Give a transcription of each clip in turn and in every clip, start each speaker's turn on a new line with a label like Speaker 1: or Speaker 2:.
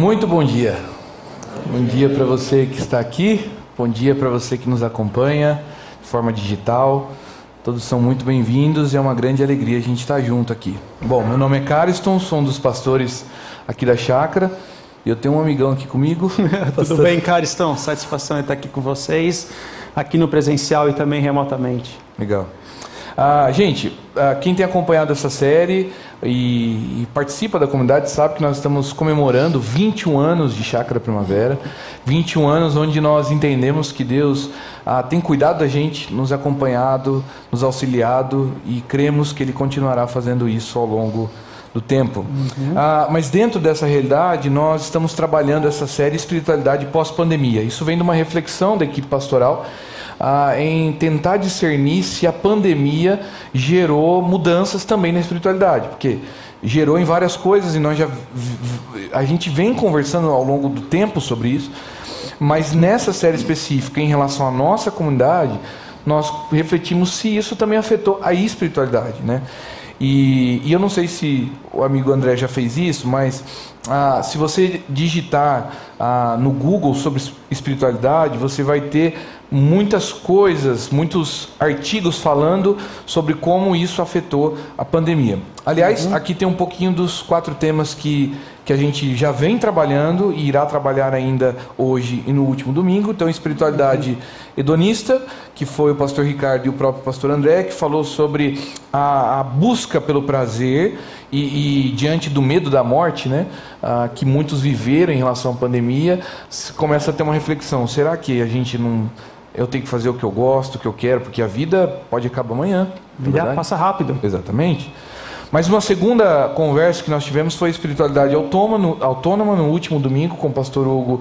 Speaker 1: Muito bom dia. Bom dia para você que está aqui, bom dia para você que nos acompanha de forma digital. Todos são muito bem-vindos e é uma grande alegria a gente estar junto aqui. Bom, meu nome é Cariston, sou um dos pastores aqui da chácara. E eu tenho um amigão aqui comigo.
Speaker 2: Tudo bem, Cariston? Satisfação estar aqui com vocês, aqui no presencial e também remotamente.
Speaker 1: Legal. Ah, gente, ah, quem tem acompanhado essa série e, e, participa da comunidade sabe que nós estamos comemorando 21 anos de Chácara Primavera, 21 anos onde nós entendemos que Deus ah, tem cuidado da gente, nos acompanhado, nos auxiliado e cremos que Ele continuará fazendo isso ao longo do tempo. Uhum. Ah, mas dentro dessa realidade, nós estamos trabalhando essa série Espiritualidade pós-pandemia. Isso vem de uma reflexão da equipe pastoral ah, em tentar discernir se a pandemia gerou mudanças também na espiritualidade, porque gerou em várias coisas e nós já a gente vem conversando ao longo do tempo sobre isso, mas nessa série específica em relação à nossa comunidade, nós refletimos se isso também afetou a espiritualidade, né? E, e eu não sei se o amigo André já fez isso, mas ah, se você digitar ah, no Google sobre espiritualidade, você vai ter muitas coisas, muitos artigos falando sobre como isso afetou a pandemia. Aliás, uhum. aqui tem um pouquinho dos quatro temas que, que a gente já vem trabalhando e irá trabalhar ainda hoje e no último domingo. Então, espiritualidade hedonista, que foi o pastor Ricardo e o próprio pastor André, que falou sobre a, a busca pelo prazer e, e, diante do medo da morte, né, ah, que muitos viveram em relação à pandemia, começa a ter uma reflexão: será que a gente não eu tenho que fazer o que eu gosto, o que eu quero, porque a vida pode acabar amanhã.
Speaker 2: A vida é passa rápido.
Speaker 1: Exatamente. Mas uma segunda conversa que nós tivemos foi espiritualidade autônoma no, autônoma no último domingo com o pastor Hugo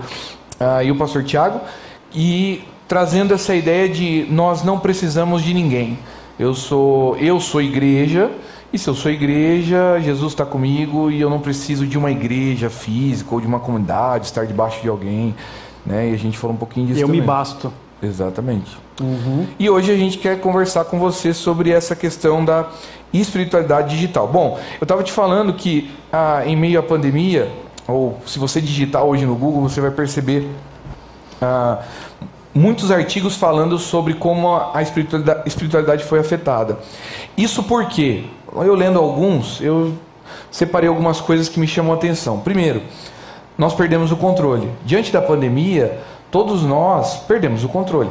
Speaker 1: uh, e o pastor Tiago, e trazendo essa ideia de nós não precisamos de ninguém. Eu sou, eu sou igreja, e se eu sou igreja, Jesus está comigo e eu não preciso de uma igreja física ou de uma comunidade, estar debaixo de alguém. Né? E a gente falou um pouquinho disso.
Speaker 2: Eu
Speaker 1: também.
Speaker 2: me basto.
Speaker 1: Exatamente. Uhum. E hoje a gente quer conversar com você sobre essa questão da espiritualidade digital. Bom, eu estava te falando que ah, em meio à pandemia, ou se você digitar hoje no Google, você vai perceber ah, muitos artigos falando sobre como a espiritualidade, espiritualidade foi afetada. Isso porque, eu lendo alguns, eu separei algumas coisas que me chamam a atenção. Primeiro, nós perdemos o controle. Diante da pandemia, Todos nós perdemos o controle.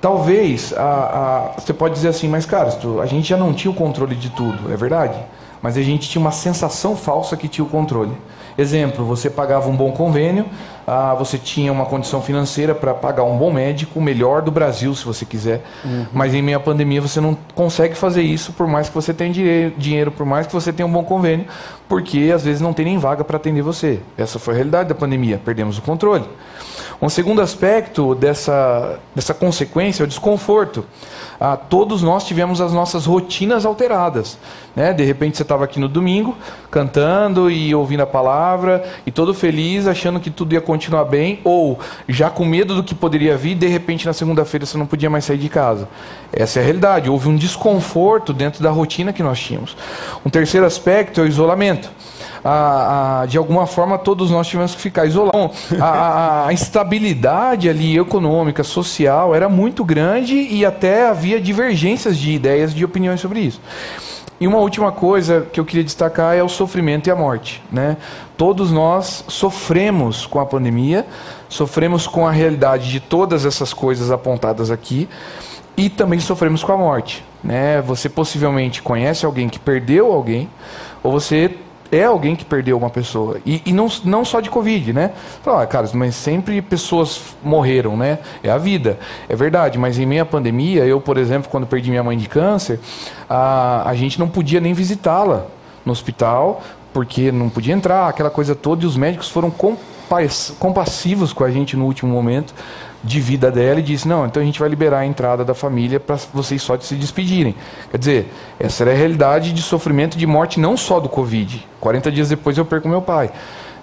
Speaker 1: Talvez a, a, você pode dizer assim, mas cara, a gente já não tinha o controle de tudo, é verdade? Mas a gente tinha uma sensação falsa que tinha o controle. Exemplo, você pagava um bom convênio, ah, você tinha uma condição financeira para pagar um bom médico, o melhor do Brasil, se você quiser. Uhum. Mas em meio à pandemia você não consegue fazer isso, por mais que você tenha dinheiro, por mais que você tenha um bom convênio, porque às vezes não tem nem vaga para atender você. Essa foi a realidade da pandemia, perdemos o controle. Um segundo aspecto dessa, dessa consequência é o desconforto. Ah, todos nós tivemos as nossas rotinas alteradas. Né? De repente você estava aqui no domingo, cantando e ouvindo a palavra, e todo feliz, achando que tudo ia continuar bem, ou já com medo do que poderia vir, de repente na segunda-feira você não podia mais sair de casa. Essa é a realidade. Houve um desconforto dentro da rotina que nós tínhamos. Um terceiro aspecto é o isolamento a, a, de alguma forma todos nós tivemos que ficar isolados. A, a, instabilidade ali econômica, social era muito grande e até havia divergências de ideias, de opiniões sobre isso. E uma última coisa que eu queria destacar é o sofrimento e a morte. Né? Todos nós sofremos com a pandemia, sofremos com a realidade de todas essas coisas apontadas aqui e também sofremos com a morte. Né? Você possivelmente conhece alguém que perdeu alguém, ou você é alguém que perdeu uma pessoa. E, e não, não só de Covid, né? Fala, ah, cara, mas sempre pessoas morreram, né? É a vida. É verdade, mas em meio à pandemia, eu, por exemplo, quando perdi minha mãe de câncer, a, a gente não podia nem visitá-la no hospital, porque não podia entrar, aquela coisa toda, e os médicos foram compassivos com a gente no último momento de vida dela e disse: Não, então a gente vai liberar a entrada da família para vocês só se despedirem. Quer dizer, essa era a realidade de sofrimento de morte não só do Covid. 40 dias depois eu perco meu pai.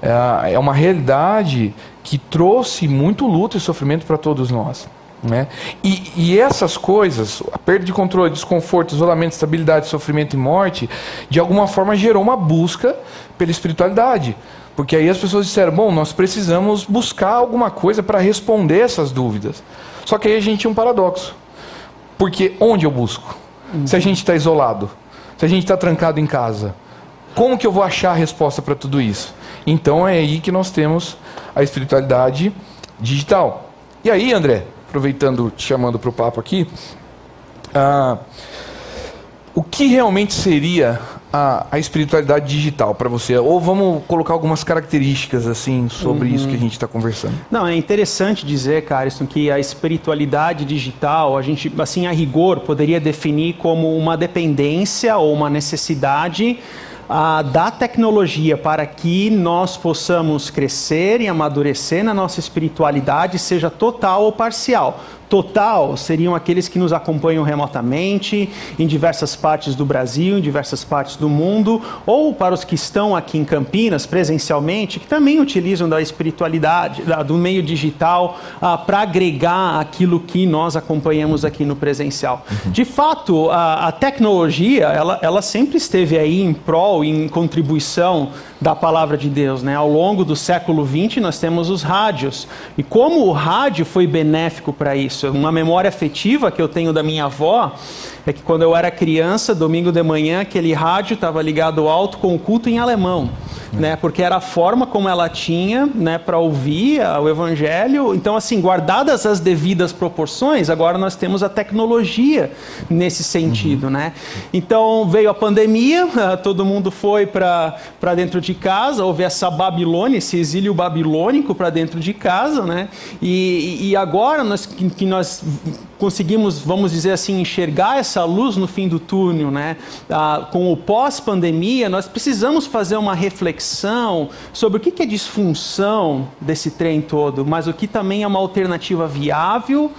Speaker 1: É, é uma realidade que trouxe muito luto e sofrimento para todos nós. Né? E, e, essas coisas, a perda de controle, desconforto, isolamento, estabilidade, sofrimento e morte, de alguma forma gerou uma busca pela espiritualidade. Porque aí as pessoas disseram: bom, nós precisamos buscar alguma coisa para responder essas dúvidas. Só que aí a gente tinha um paradoxo. Porque onde eu busco? Uhum. Se a gente está isolado, se a gente está trancado em casa, como que eu vou achar a resposta para tudo isso? Então é aí que nós temos a espiritualidade digital. E aí, André, aproveitando, te chamando para o papo aqui, ah, o que realmente seria a, a espiritualidade digital para você? Ou vamos colocar algumas características assim sobre uhum. isso que a gente está conversando?
Speaker 2: Não, é interessante dizer, Carson, que a espiritualidade digital, a gente, assim, a rigor, poderia definir como uma dependência ou uma necessidade ah, da tecnologia para que nós possamos crescer e amadurecer na nossa espiritualidade, seja total ou parcial total seriam aqueles que nos acompanham remotamente em diversas partes do Brasil, em diversas partes do mundo, ou para os que estão aqui em Campinas presencialmente, que também utilizam da espiritualidade, da, do meio digital, ah, para agregar aquilo que nós acompanhamos aqui no presencial. Uhum. De fato, a, a tecnologia, ela, ela sempre esteve aí em prol, em contribuição da palavra de Deus. Né? Ao longo do século XX, nós temos os rádios. E como o rádio foi benéfico para isso? Uma memória afetiva que eu tenho da minha avó é que quando eu era criança, domingo de manhã, aquele rádio estava ligado alto com o culto em alemão né? Porque era a forma como ela tinha, né, para ouvir o evangelho. Então, assim, guardadas as devidas proporções, agora nós temos a tecnologia nesse sentido, uhum. né? Então, veio a pandemia, todo mundo foi para dentro de casa, houve essa Babilônia, esse exílio babilônico para dentro de casa, né? E, e agora nós, que, que nós conseguimos, vamos dizer assim, enxergar essa luz no fim do túnel, né? Ah, com o pós-pandemia, nós precisamos fazer uma reflexão sobre o que é disfunção desse trem todo, mas o que também é uma alternativa viável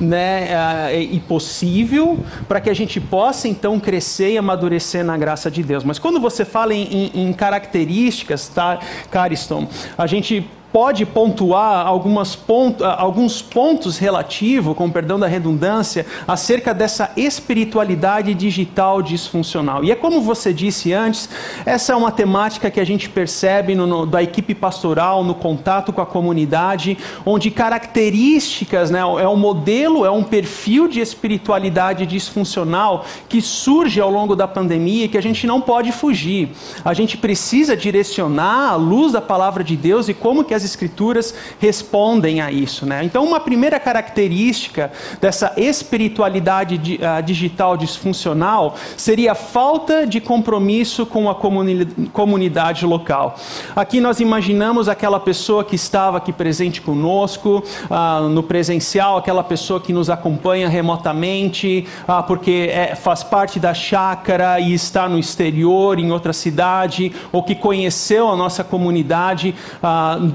Speaker 2: né, uh, e possível para que a gente possa então crescer e amadurecer na graça de Deus. Mas quando você fala em, em, em características, tá, Cariston, a gente pode pontuar algumas pont ah, alguns pontos relativos, com perdão da redundância, acerca dessa espiritualidade digital disfuncional. E é como você disse antes, essa é uma temática que a gente percebe no, no, da equipe pastoral, no contato com a comunidade, onde características, né, é um modelo, é um perfil de espiritualidade disfuncional que surge ao longo da pandemia e que a gente não pode fugir. A gente precisa direcionar a luz da palavra de Deus e como que as escrituras respondem a isso. Né? Então, uma primeira característica dessa espiritualidade uh, digital disfuncional seria a falta de compromisso com a comuni comunidade local. Aqui nós imaginamos aquela pessoa que estava aqui presente conosco, uh, no presencial, aquela pessoa que nos acompanha remotamente, uh, porque é, faz parte da chácara e está no exterior, em outra cidade, ou que conheceu a nossa comunidade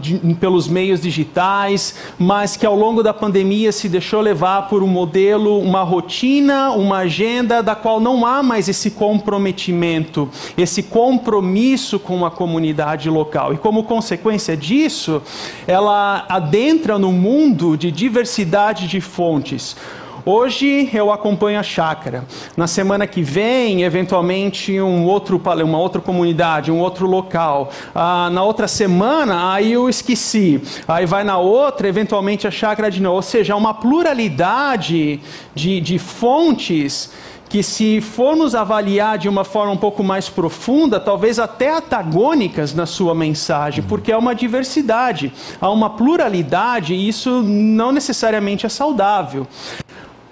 Speaker 2: de, pelos meios digitais, mas que ao longo da pandemia se deixou levar por um modelo, uma rotina, uma agenda da qual não há mais esse comprometimento, esse compromisso com a comunidade local. E como consequência disso, ela adentra no mundo de diversidade de fontes Hoje eu acompanho a chácara. Na semana que vem, eventualmente, um outro, uma outra comunidade, um outro local. Ah, na outra semana, aí eu esqueci. Aí vai na outra, eventualmente a chácara de novo. Ou seja, uma pluralidade de, de fontes que se formos avaliar de uma forma um pouco mais profunda, talvez até antagônicas na sua mensagem, porque há uma diversidade, há uma pluralidade e isso não necessariamente é saudável.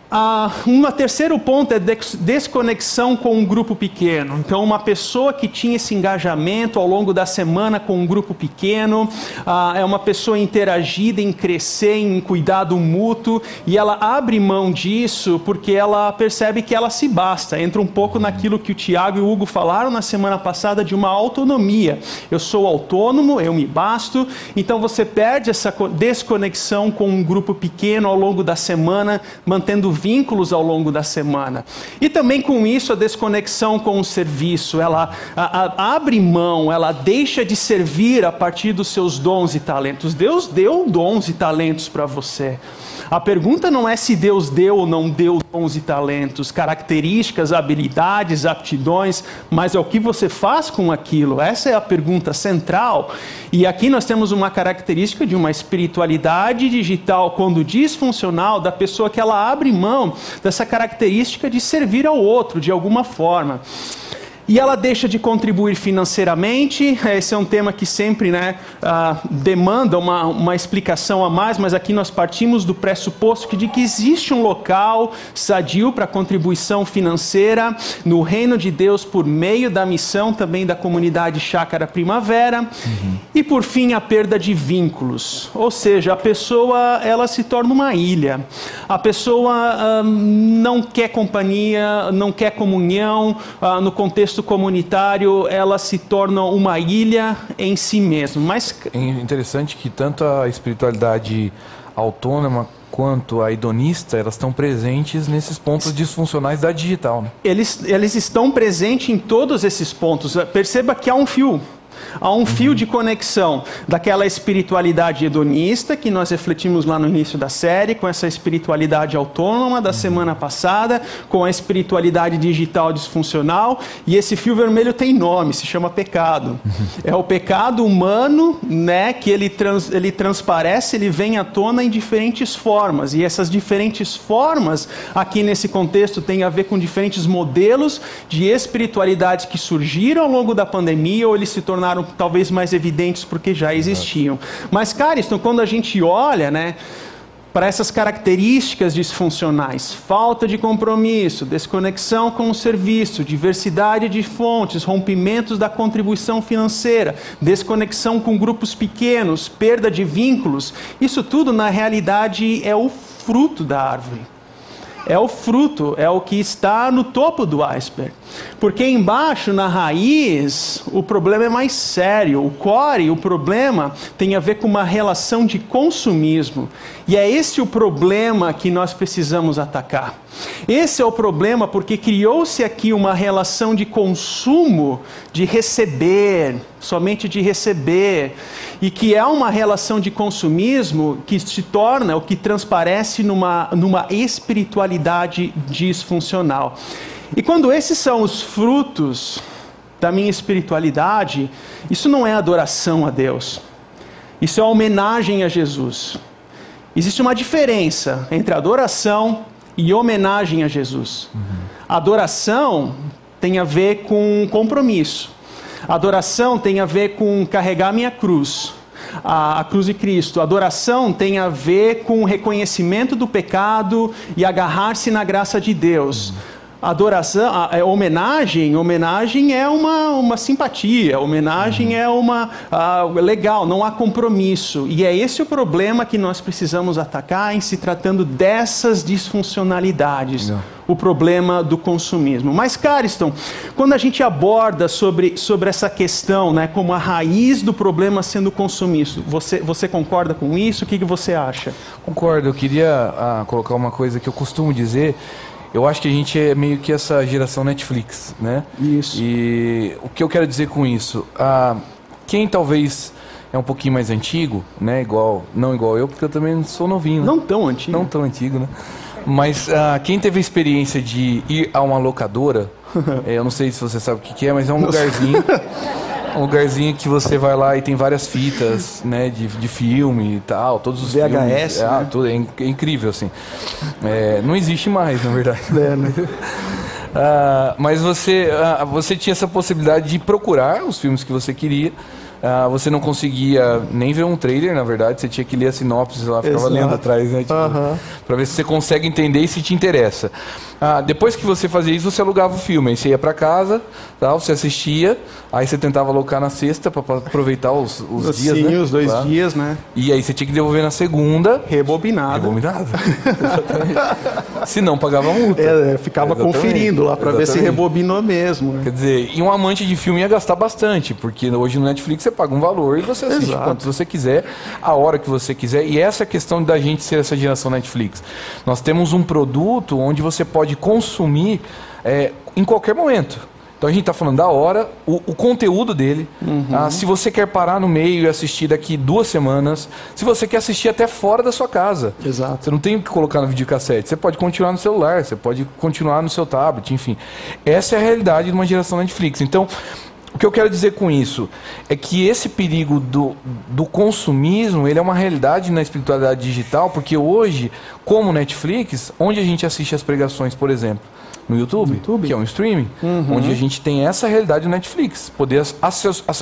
Speaker 2: Ah, um terceiro ponto é desconexão com um grupo pequeno. Então, uma pessoa que tinha esse engajamento ao longo da semana com um grupo pequeno, ah, é uma pessoa interagida em crescer, em cuidado mútuo, e ela abre mão disso porque ela percebe que ela se basta. Entra um pouco naquilo que o Tiago e o Hugo falaram na semana passada de uma autonomia. Eu sou autônomo, eu me basto, então você perde essa desconexão com um grupo pequeno ao longo da semana, mantendo vínculos ao longo da semana. E também com isso a desconexão com o serviço. Ela a, a, abre mão, ela deixa de servir a partir dos seus dons e talentos. Deus deu dons e talentos para você. A pergunta não é se Deus deu ou não deu dons e talentos, características, habilidades, aptidões, mas é o que você faz com aquilo. Essa é a pergunta central. E aqui nós temos uma característica de uma espiritualidade digital, quando disfuncional, da pessoa que ela abre mão dessa característica de servir ao outro de alguma forma. E ela deixa de contribuir financeiramente. Esse é um tema que sempre né, uh, demanda uma, uma explicação a mais, mas aqui nós partimos do pressuposto de que existe um local sadio para contribuição financeira no reino de Deus por meio da missão também da comunidade Chácara Primavera. Uhum. E por fim, a perda de vínculos. Ou seja, a pessoa ela se torna uma ilha. A pessoa uh, não quer companhia, não quer comunhão uh, no contexto contexto comunitário, ela se torna uma ilha em si mesma. Mas
Speaker 1: é interessante que tanto a espiritualidade autônoma quanto a hedonista, elas estão presentes nesses pontos disfuncionais da digital. Né?
Speaker 2: Eles, eles estão presentes em todos esses pontos. Perceba que há um fio Há um fio de conexão daquela espiritualidade hedonista que nós refletimos lá no início da série, com essa espiritualidade autônoma da semana passada, com a espiritualidade digital disfuncional, e esse fio vermelho tem nome, se chama pecado. É o pecado humano, né, que ele, trans, ele transparece, ele vem à tona em diferentes formas, e essas diferentes formas, aqui nesse contexto, tem a ver com diferentes modelos de espiritualidade que surgiram ao longo da pandemia ou eles se tornaram tornaram talvez mais evidentes porque já existiam. Mas, Cariston, quando a gente olha, né? para essas características disfuncionais: falta de compromisso, desconexão com o serviço, diversidade de fontes, rompimentos da contribuição financeira, desconexão com grupos pequenos, perda de vínculos. Isso tudo, na realidade, é o fruto da árvore é o fruto, é o que está no topo do iceberg. Porque embaixo, na raiz, o problema é mais sério. O core, o problema, tem a ver com uma relação de consumismo. E é esse o problema que nós precisamos atacar. Esse é o problema porque criou-se aqui uma relação de consumo, de receber, somente de receber, e que é uma relação de consumismo que se torna, o que transparece numa, numa espiritualidade disfuncional. E quando esses são os frutos da minha espiritualidade, isso não é adoração a Deus. Isso é homenagem a Jesus. Existe uma diferença entre adoração e homenagem a Jesus. Uhum. Adoração tem a ver com compromisso. Adoração tem a ver com carregar minha cruz. A, a, cruz de Cristo. Adoração tem a ver com o reconhecimento do pecado e agarrar-se na graça de Deus. Adoração, a, a, é, homenagem, homenagem é uma, uma simpatia, homenagem é uma legal, não há compromisso. E é esse o problema que nós precisamos atacar em se tratando dessas disfuncionalidades. Não. O problema do consumismo. Mas, Cariston, quando a gente aborda sobre, sobre essa questão, né, como a raiz do problema sendo o consumismo, você, você concorda com isso? O que, que você acha?
Speaker 1: Concordo. Eu queria ah, colocar uma coisa que eu costumo dizer eu acho que a gente é meio que essa geração Netflix, né?
Speaker 2: Isso.
Speaker 1: E o que eu quero dizer com isso? Ah, quem talvez é um pouquinho mais antigo, né? Igual, não igual eu, porque eu também sou novinho. Né?
Speaker 2: Não tão antigo.
Speaker 1: Não tão antigo, né? Mas ah, quem teve a experiência de ir a uma locadora, é, eu não sei se você sabe o que, que é, mas é um lugarzinho um lugarzinho que você vai lá e tem várias fitas, né, de, de filme e tal, todos os
Speaker 2: VHS,
Speaker 1: filmes.
Speaker 2: É,
Speaker 1: né? tudo, é, é, incrível, assim. É, não existe mais, na verdade. É, né? ah, mas você, ah, você tinha essa possibilidade de procurar os filmes que você queria ah, você não conseguia nem ver um trailer, na verdade, você tinha que ler a sinopse lá, ficava Exato. lendo atrás, né? Tipo, uhum. Pra ver se você consegue entender e se te interessa. Ah, depois que você fazia isso, você alugava o filme. Aí você ia para casa, tal, você assistia, aí você tentava alocar na sexta para aproveitar os, os dias,
Speaker 2: Sim,
Speaker 1: né?
Speaker 2: os dois claro. dias, né?
Speaker 1: E aí você tinha que devolver na segunda.
Speaker 2: Rebobinado.
Speaker 1: Rebobinado. se não, pagava multa.
Speaker 2: É, ficava Exatamente. conferindo lá para ver se rebobinou mesmo. Né?
Speaker 1: Quer dizer, e um amante de filme ia gastar bastante, porque hoje no Netflix você paga um valor e você assiste Exato. quanto você quiser, a hora que você quiser. E essa é a questão da gente ser essa geração Netflix. Nós temos um produto onde você pode consumir é, em qualquer momento. Então a gente está falando da hora, o, o conteúdo dele. Uhum. Ah, se você quer parar no meio e assistir daqui duas semanas, se você quer assistir até fora da sua casa.
Speaker 2: Exato.
Speaker 1: Você não tem que colocar no videocassete. Você pode continuar no celular, você pode continuar no seu tablet, enfim. Essa é a realidade de uma geração Netflix. Então, o que eu quero dizer com isso é que esse perigo do, do consumismo ele é uma realidade na espiritualidade digital, porque hoje, como Netflix, onde a gente assiste as pregações, por exemplo, no YouTube, YouTube, que é um streaming, uhum. onde a gente tem essa realidade do Netflix. Poder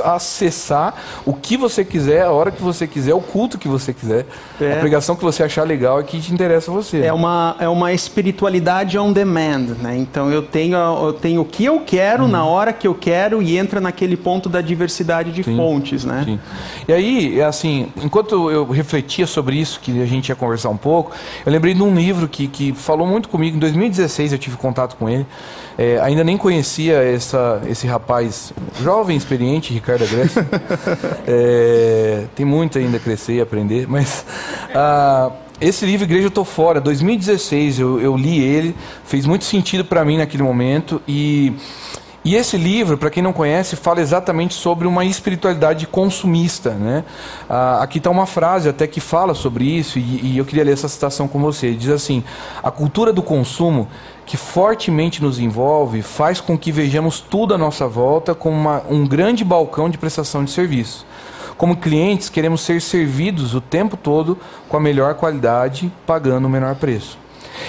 Speaker 1: acessar o que você quiser, a hora que você quiser, o culto que você quiser, é. a pregação que você achar legal e que te interessa a você.
Speaker 2: É uma, é uma espiritualidade on demand, né? Então eu tenho, eu tenho o que eu quero uhum. na hora que eu quero e entra naquele ponto da diversidade de sim, fontes, né? Sim.
Speaker 1: E aí, é assim, enquanto eu refletia sobre isso, que a gente ia conversar um pouco, eu lembrei de um livro que, que falou muito comigo. Em 2016 eu tive contato contato com ele. É, ainda nem conhecia essa, esse rapaz jovem, experiente, Ricardo Agreste. é, tem muito ainda a crescer e aprender, mas ah, esse livro, Igreja Eu Tô Fora, 2016, eu, eu li ele, fez muito sentido para mim naquele momento e e esse livro, para quem não conhece, fala exatamente sobre uma espiritualidade consumista. Né? Ah, aqui está uma frase até que fala sobre isso, e, e eu queria ler essa citação com você. Ele diz assim: A cultura do consumo, que fortemente nos envolve, faz com que vejamos tudo à nossa volta como uma, um grande balcão de prestação de serviço. Como clientes, queremos ser servidos o tempo todo com a melhor qualidade, pagando o menor preço.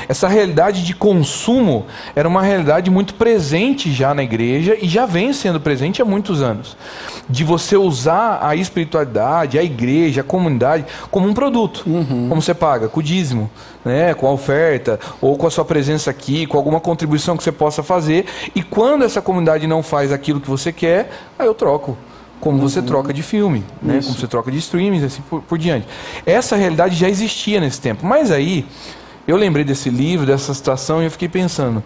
Speaker 1: Essa realidade de consumo era uma realidade muito presente já na igreja e já vem sendo presente há muitos anos. De você usar a espiritualidade, a igreja, a comunidade como um produto. Uhum. Como você paga? Com o dízimo, né? com a oferta, ou com a sua presença aqui, com alguma contribuição que você possa fazer. E quando essa comunidade não faz aquilo que você quer, aí eu troco como você uhum. troca de filme, né? como você troca de streaming, assim por, por diante. Essa realidade já existia nesse tempo. Mas aí, eu lembrei desse livro, dessa situação, e eu fiquei pensando,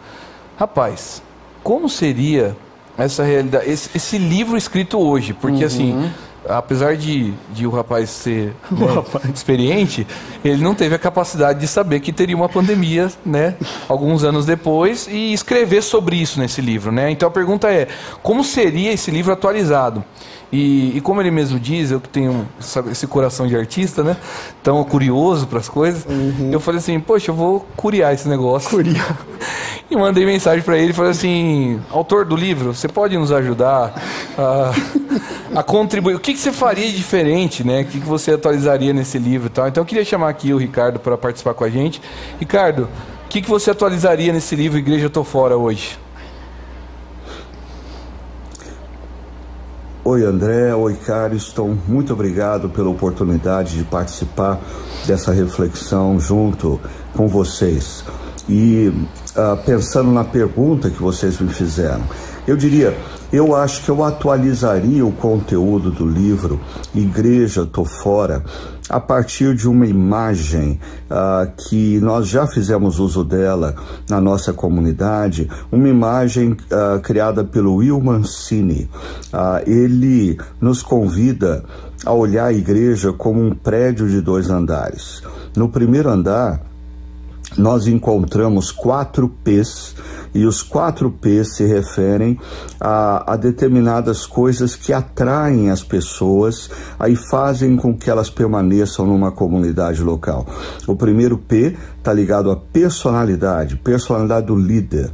Speaker 1: rapaz, como seria essa realidade, esse, esse livro escrito hoje? Porque assim, uhum. assim, apesar de, de o rapaz ser né, rapaz. experiente, ele não teve a capacidade de saber que teria uma pandemia, né, alguns anos depois, e escrever sobre isso nesse livro, né? Então a pergunta é, como seria esse livro atualizado? E, e, como ele mesmo diz, eu que tenho esse coração de artista, né? Tão curioso para as coisas, uhum. eu falei assim, poxa, eu vou curiar esse negócio.
Speaker 2: Curiar.
Speaker 1: E mandei mensagem para ele, falei assim, autor do livro, você pode nos ajudar a, a contribuir? O que, que você faria de diferente, né? O que, que você atualizaria nesse livro e tal? Então eu queria chamar aqui o Ricardo para participar com a gente. Ricardo, o que, que você atualizaria nesse livro Igreja Eu Tô Fora hoje?
Speaker 3: Oi André, oi Cariston, muito obrigado pela oportunidade de participar dessa reflexão junto com vocês. E uh, pensando na pergunta que vocês me fizeram, eu diria, eu acho que eu atualizaria o conteúdo do livro Igreja Tô Fora a partir de uma imagem uh, que nós já fizemos uso dela na nossa comunidade, uma imagem uh, criada pelo Will Mancini. Uh, ele nos convida a olhar a igreja como um prédio de dois andares. No primeiro andar, nós encontramos quatro P's e os quatro P's se referem a, a, determinadas coisas que atraem as pessoas e fazem com que elas permaneçam numa comunidade local. O primeiro P está ligado à personalidade, personalidade do líder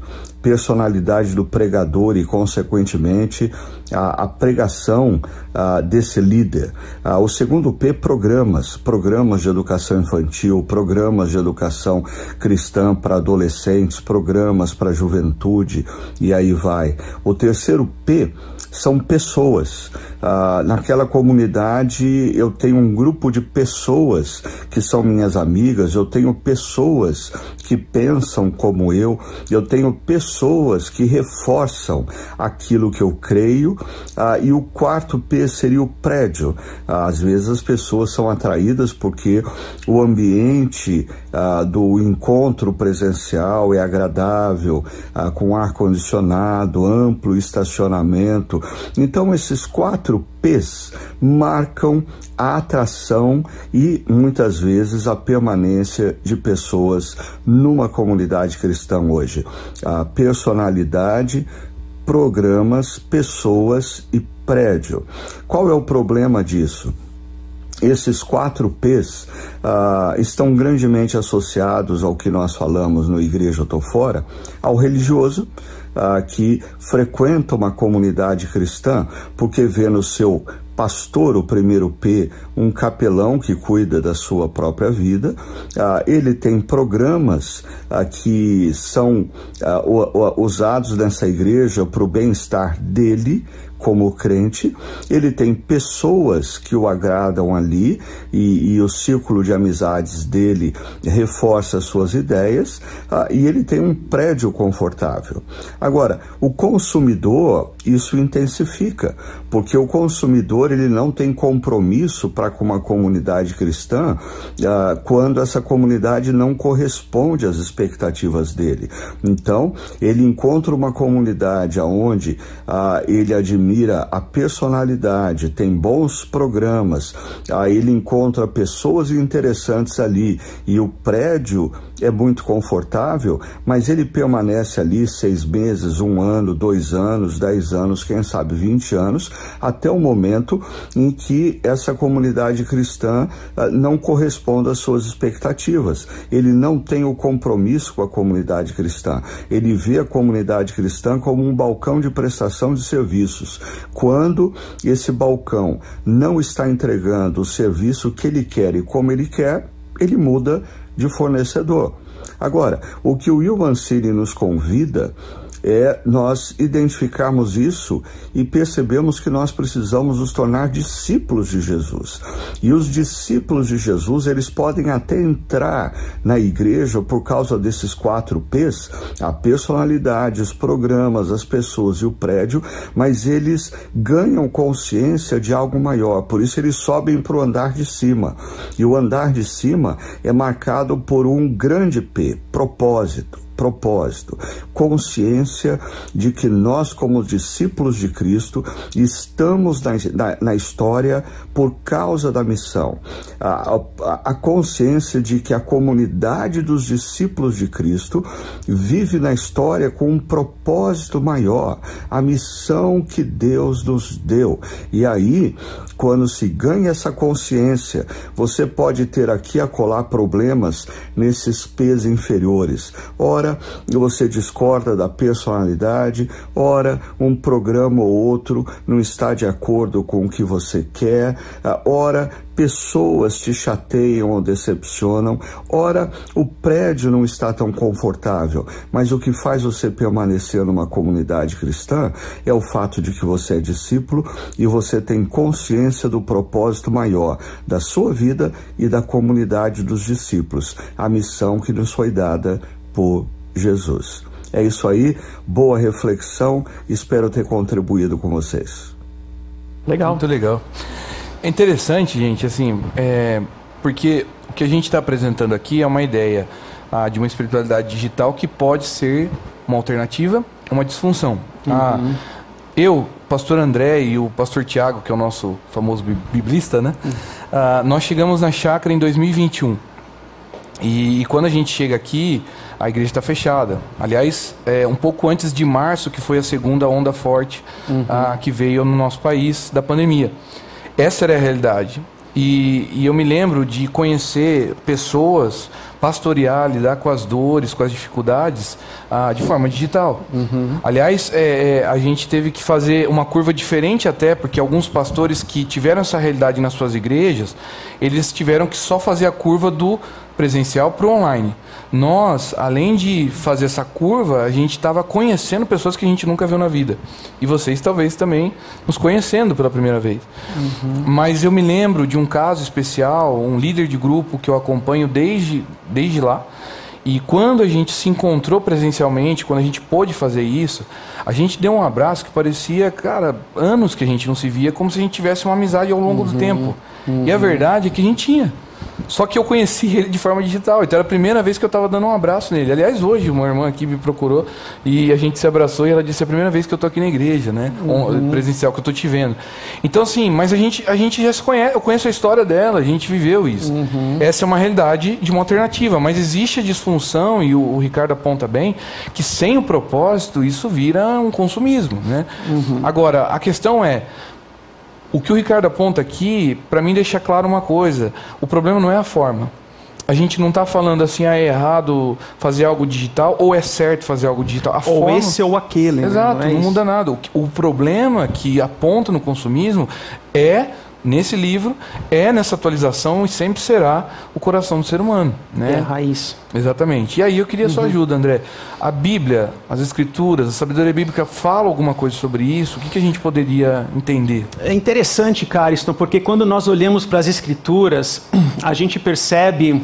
Speaker 3: personalidade do pregador e, consequentemente, a, a pregação a, desse líder. A, o segundo P, programas, programas de educação infantil, programas de educação cristã para adolescentes, programas para juventude, e aí vai. O terceiro P são pessoas. Ah, naquela comunidade eu tenho um grupo de pessoas que são minhas amigas, eu tenho pessoas que pensam como eu, eu tenho pessoas que reforçam aquilo que eu creio. Ah, e o quarto P seria o prédio. Ah, às vezes as pessoas são atraídas porque o ambiente do encontro presencial é agradável, com ar condicionado, amplo estacionamento. Então esses quatro P's marcam a atração e muitas vezes a permanência de pessoas numa comunidade cristã hoje. A personalidade, programas, pessoas e prédio. Qual é o problema disso? Esses quatro P's ah, estão grandemente associados ao que nós falamos no Igreja Tô Fora, ao religioso, ah, que frequenta uma comunidade cristã porque vê no seu pastor, o primeiro P, um capelão que cuida da sua própria vida. Ah, ele tem programas ah, que são ah, usados nessa igreja para o bem-estar dele como crente, ele tem pessoas que o agradam ali e, e o círculo de amizades dele reforça suas ideias ah, e ele tem um prédio confortável. Agora, o consumidor, isso intensifica, porque o consumidor ele não tem compromisso para com uma comunidade cristã ah, quando essa comunidade não corresponde às expectativas dele. Então, ele encontra uma comunidade onde ah, ele admira admira a personalidade, tem bons programas, aí ele encontra pessoas interessantes ali e o prédio é muito confortável, mas ele permanece ali seis meses, um ano, dois anos, dez anos, quem sabe vinte anos, até o momento em que essa comunidade cristã uh, não corresponde às suas expectativas. Ele não tem o compromisso com a comunidade cristã. Ele vê a comunidade cristã como um balcão de prestação de serviços. Quando esse balcão não está entregando o serviço que ele quer e como ele quer, ele muda de fornecedor. Agora, o que o Will Mancini nos convida é nós identificarmos isso e percebemos que nós precisamos nos tornar discípulos de Jesus. E os discípulos de Jesus, eles podem até entrar na igreja por causa desses quatro P's, a personalidade, os programas, as pessoas e o prédio, mas eles ganham consciência de algo maior, por isso eles sobem para o andar de cima. E o andar de cima é marcado por um grande P, propósito propósito, consciência de que nós, como discípulos de Cristo, estamos na, na, na história por causa da missão. A, a, a consciência de que a comunidade dos discípulos de Cristo vive na história com um propósito maior, a missão que Deus nos deu. E aí, quando se ganha essa consciência, você pode ter aqui a colar problemas nesses P's inferiores. Ora, você discorda da personalidade, ora, um programa ou outro não está de acordo com o que você quer, ora, pessoas te chateiam ou decepcionam, ora, o prédio não está tão confortável, mas o que faz você permanecer numa comunidade cristã é o fato de que você é discípulo e você tem consciência do propósito maior da sua vida e da comunidade dos discípulos, a missão que nos foi dada por Jesus. É isso aí, boa reflexão, espero ter contribuído com vocês.
Speaker 1: Legal. Muito legal. É interessante, gente, assim, é, porque o que a gente está apresentando aqui é uma ideia ah, de uma espiritualidade digital que pode ser uma alternativa, uma disfunção. Uhum. Ah, eu, pastor André e o pastor Tiago, que é o nosso famoso biblista, né? Uhum. Ah, nós chegamos na chácara em 2021. E, e, quando a gente chega aqui, a igreja está fechada. Aliás, é, um pouco antes de março, que foi a segunda onda forte uhum. ah, que veio no nosso país da pandemia. Essa era a realidade. E, e, eu me lembro de conhecer pessoas, pastorear, lidar com as dores, com as dificuldades ah, de forma digital. Uhum. Aliás, é, é, a gente teve que fazer uma curva diferente até, porque alguns pastores que tiveram essa realidade nas suas igrejas, eles tiveram que só fazer a curva do presencial para o online nós, além de fazer essa curva, a gente estava conhecendo pessoas que a gente nunca viu na vida. E vocês talvez também nos conhecendo pela primeira vez. Uhum. Mas eu me lembro de um caso especial, um líder de grupo que eu acompanho desde, desde lá. E quando a gente se encontrou presencialmente, quando a gente pôde fazer isso, a gente deu um abraço que parecia, cara, anos que a gente não se via, como se a gente tivesse uma amizade ao longo uhum. do tempo. Uhum. E a verdade é que a gente tinha. Só que eu conheci ele de forma digital, então era a primeira vez que eu estava dando um abraço nele. Aliás, hoje uma irmã aqui me procurou e a gente se abraçou e ela disse: é a primeira vez que eu estou aqui na igreja, né? Uhum. Presencial, que eu estou te vendo. Então, assim, mas a gente, a gente já se conhece, eu conheço a história dela, a gente viveu isso. Uhum. Essa é uma realidade de uma alternativa, mas existe a disfunção, e o, o, Ricardo aponta bem, que sem o propósito isso vira um consumismo, né? Uhum. Agora, a questão é o que o Ricardo aponta aqui, para mim, deixa claro uma coisa: o problema não é a forma. A gente não está falando assim, ah, é errado fazer algo digital ou é certo fazer algo digital. A
Speaker 2: ou forma... esse ou aquele.
Speaker 1: Né? Exato, não, é não muda nada. O, o problema que aponta no consumismo é nesse livro, é nessa atualização e sempre será o coração do ser humano. Né?
Speaker 2: É a raiz.
Speaker 1: Exatamente. E aí eu queria uhum. sua ajuda, André. A Bíblia, as Escrituras, a sabedoria bíblica fala alguma coisa sobre isso? O que, que a gente poderia entender?
Speaker 2: É interessante, Cariston, porque quando nós olhamos para as Escrituras, a gente percebe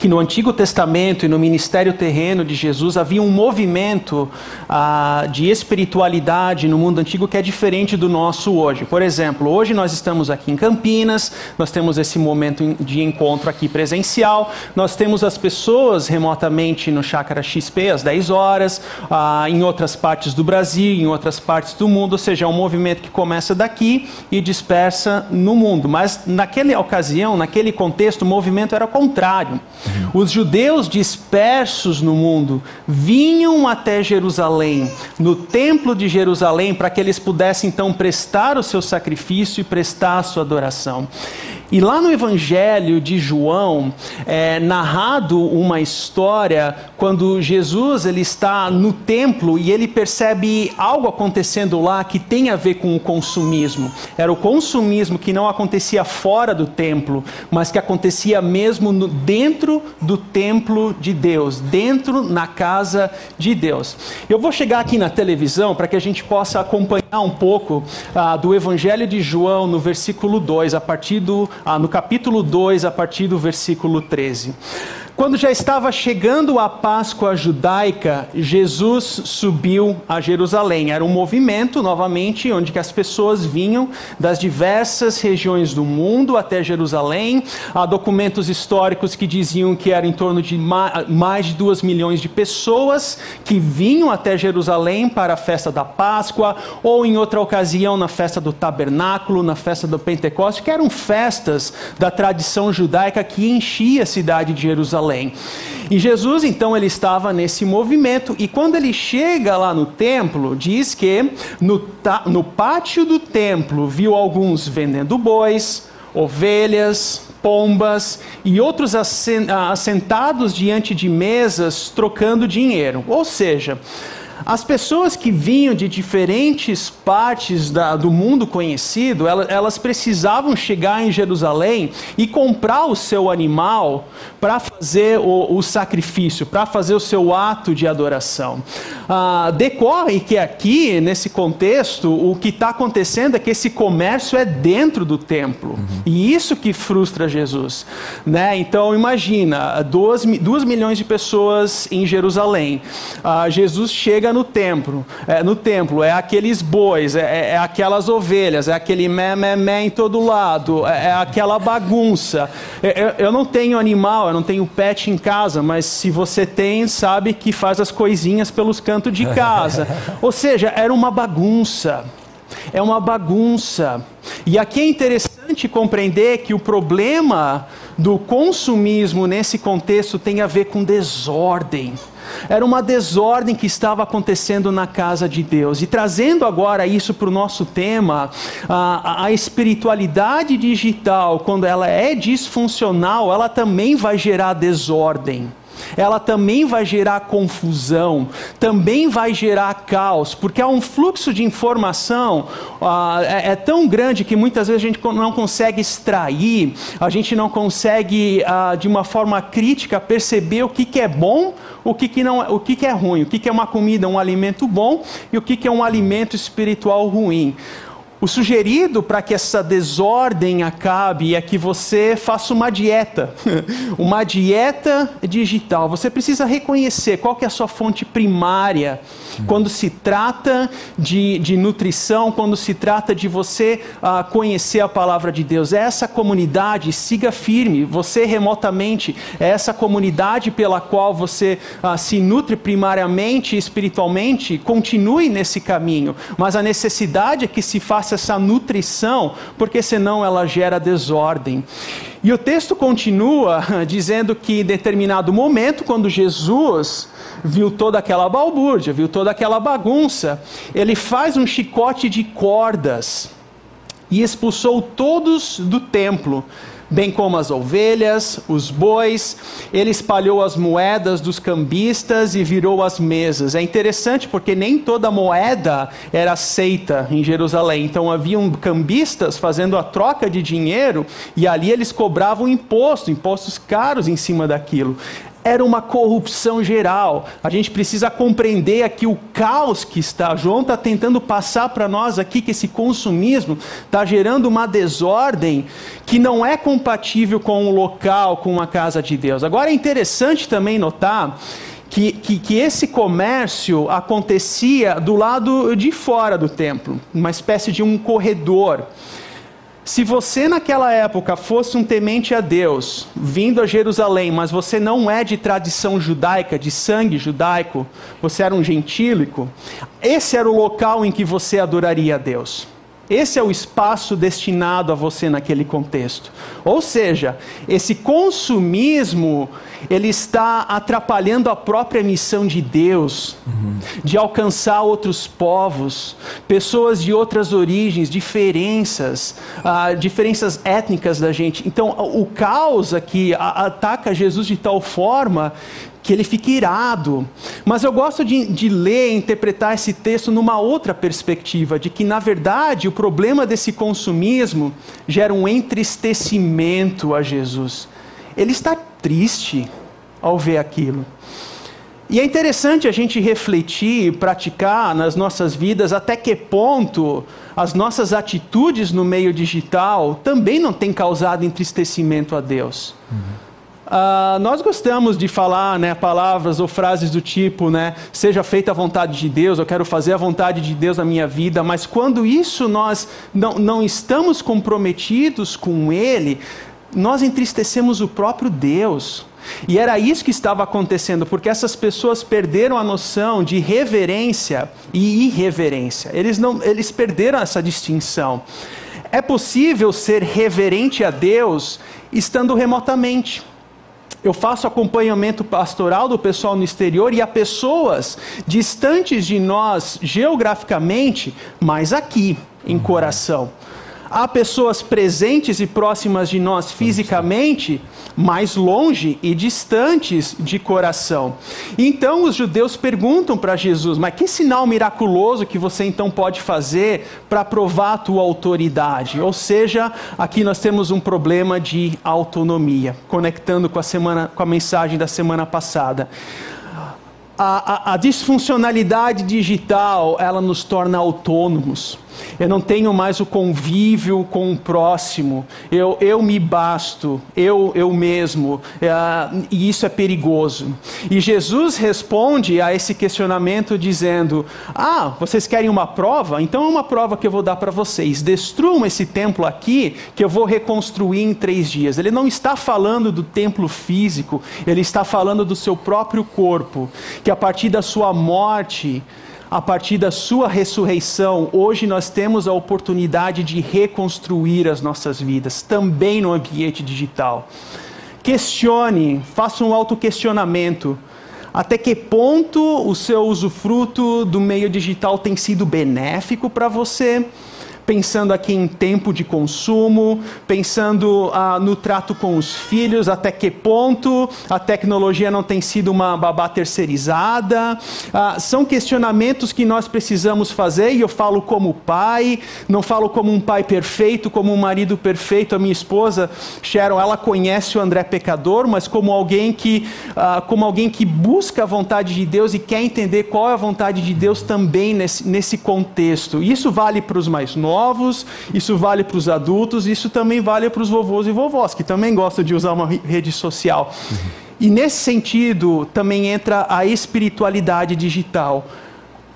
Speaker 2: que no Antigo Testamento e no ministério terreno de Jesus havia um movimento ah, de espiritualidade no mundo antigo que é diferente do nosso hoje. Por exemplo, hoje nós estamos aqui em Campinas, nós temos esse momento de encontro aqui presencial, nós temos as pessoas remotamente no Chácara XP às 10 horas, ah, em outras partes do Brasil, em outras partes do mundo, ou seja, é um movimento que começa daqui e dispersa no mundo. Mas naquela ocasião, naquele contexto, o movimento era contrário. Os judeus dispersos no mundo vinham até Jerusalém, no templo de Jerusalém, para que eles pudessem então prestar o seu sacrifício e prestar a sua adoração. E lá no Evangelho de João é narrado uma história quando Jesus ele está no templo e ele percebe algo acontecendo lá que tem a ver com o consumismo. Era o consumismo que não acontecia fora do templo, mas que acontecia mesmo no, dentro do templo de Deus, dentro na casa de Deus. Eu vou chegar aqui na televisão para que a gente possa acompanhar um pouco ah, do Evangelho de João no versículo 2, a partir do ah, no capítulo 2, a partir do versículo 13. Quando já estava chegando a Páscoa judaica, Jesus subiu a Jerusalém. Era um movimento, novamente, onde que as pessoas vinham das diversas regiões do mundo até Jerusalém. Há documentos históricos que diziam que era em torno de mais de duas milhões de pessoas que vinham até Jerusalém para a festa da Páscoa, ou em outra ocasião na festa do Tabernáculo, na festa do Pentecostes, que eram festas da tradição judaica que enchia a cidade de Jerusalém. Jerusalém. E Jesus, então, ele estava nesse movimento, e quando ele chega lá no templo, diz que no, no pátio do templo viu alguns vendendo bois, ovelhas, pombas e outros assentados diante de mesas trocando dinheiro. Ou seja, as pessoas que vinham de diferentes partes da, do mundo conhecido, elas, elas, precisavam chegar em Jerusalém e comprar o seu animal para fazer o, o sacrifício, para fazer o seu ato de adoração. Ah, decorre que aqui, nesse contexto, o que está acontecendo é que esse comércio é dentro do templo. Uhum. E isso que frustra Jesus. Né? Então, imagina, duas, milhões de pessoas em Jerusalém. Ah, Jesus chega no templo, é, no templo, é aqueles bois, é, é, é aquelas ovelhas, é aquele mé, mé, mé em todo lado, é, é aquela bagunça. É, eu não tenho animal, eu não tenho pet em casa, mas se você tem, sabe que faz as coisinhas pelos cantos de casa. Ou seja, era uma bagunça. É uma bagunça. E aqui é interessante compreender que o problema do consumismo nesse contexto tem a ver com desordem. Era uma desordem que estava acontecendo na casa de Deus. E trazendo agora isso para o nosso tema, a, a espiritualidade digital, quando ela é disfuncional, ela também vai gerar desordem ela também vai gerar confusão, também vai gerar caos, porque há um fluxo de informação uh, é, é, tão grande que muitas vezes a gente não consegue extrair, a gente não consegue, uh, de uma forma crítica, perceber o que, que é bom, o que, que, não, é, o que, que é ruim, o que, que é uma comida, um alimento bom e o que, que é um alimento espiritual ruim. O sugerido para que essa desordem acabe é que você faça uma dieta, uma dieta digital. Você precisa reconhecer qual que é a sua fonte primária quando se trata de, de nutrição, quando se trata de você uh, conhecer a palavra de Deus. É essa comunidade, siga firme. Você remotamente, é essa comunidade pela qual você uh, se nutre primariamente espiritualmente, continue nesse caminho. Mas a necessidade é que se faça essa nutrição, porque senão ela gera desordem. E o texto continua dizendo que em determinado momento, quando Jesus viu toda aquela balbúrdia, viu toda aquela bagunça, ele faz um chicote de cordas e expulsou todos do templo bem como as ovelhas, os bois. Ele espalhou as moedas dos cambistas e virou as mesas. É interessante porque nem toda moeda era aceita em Jerusalém. Então haviam cambistas fazendo a troca de dinheiro e ali eles cobravam imposto, impostos caros em cima daquilo era uma corrupção geral. A gente precisa compreender aqui o caos que está. João está tentando passar para nós aqui que esse consumismo está gerando uma desordem que não é compatível com o local, com a casa de Deus. Agora é interessante também notar que, que, que, esse comércio acontecia do lado de fora do templo, uma espécie de um corredor. Se você naquela época fosse um temente a Deus, vindo a Jerusalém, mas você não é de tradição judaica, de sangue judaico, você era um gentílico, esse era o local em que você adoraria a Deus. Esse é o espaço destinado a você naquele contexto. Ou seja, esse consumismo, ele está atrapalhando a própria missão de Deus, uhum. de alcançar outros povos, pessoas de outras origens, diferenças, uh, diferenças étnicas da gente. Então, o caos aqui ataca Jesus de tal forma que ele fique irado. Mas eu gosto de, de ler e interpretar esse texto numa outra perspectiva, de que, na verdade, o problema desse consumismo gera um entristecimento a Jesus. Ele está triste ao ver aquilo. E é interessante a gente refletir e praticar nas nossas vidas até que ponto as nossas atitudes no meio digital também não têm causado entristecimento a Deus. Uhum. Uh, nós gostamos de falar né, palavras ou frases do tipo, né, seja feita a vontade de Deus, eu quero fazer a vontade de Deus na minha vida, mas quando isso nós não, não estamos comprometidos com Ele, nós entristecemos o próprio Deus. E era isso que estava acontecendo, porque essas pessoas perderam a noção de reverência e irreverência. Eles, não, eles perderam essa distinção. É possível ser reverente a Deus estando remotamente eu faço acompanhamento pastoral do pessoal no exterior e há pessoas distantes de nós geograficamente, mas aqui em coração. Há pessoas presentes e próximas de nós fisicamente, mais longe e distantes de coração. Então os judeus perguntam para Jesus: Mas que sinal miraculoso que você então pode fazer para provar a tua autoridade? Ou seja, aqui nós temos um problema de autonomia, conectando com a, semana, com a mensagem da semana passada. A, a, a disfuncionalidade digital ela nos torna autônomos eu não tenho mais o convívio com o próximo, eu, eu me basto, eu, eu mesmo, é, e isso é perigoso. E Jesus responde a esse questionamento dizendo: Ah, vocês querem uma prova? Então é uma prova que eu vou dar para vocês. Destruam esse templo aqui, que eu vou reconstruir em três dias. Ele não está falando do templo físico, ele está falando do seu próprio corpo, que a partir da sua morte, a partir da sua ressurreição, hoje nós temos a oportunidade de reconstruir as nossas vidas, também no ambiente digital. Questione, faça um autoquestionamento. Até que ponto o seu usufruto do meio digital tem sido benéfico para você? Pensando aqui em tempo de consumo, pensando ah, no trato com os filhos, até que ponto a tecnologia não tem sido uma babá terceirizada. Ah, são questionamentos que nós precisamos fazer, e eu falo como pai, não falo como um pai perfeito, como um marido perfeito. A minha esposa, Sharon, ela conhece o André pecador, mas como alguém que, ah, como alguém que busca a vontade de Deus e quer entender qual é a vontade de Deus também nesse, nesse contexto. Isso vale para os mais novos novos, isso vale para os adultos, isso também vale para os vovôs e vovós, que também gostam de usar uma rede social. Uhum. E nesse sentido também entra a espiritualidade digital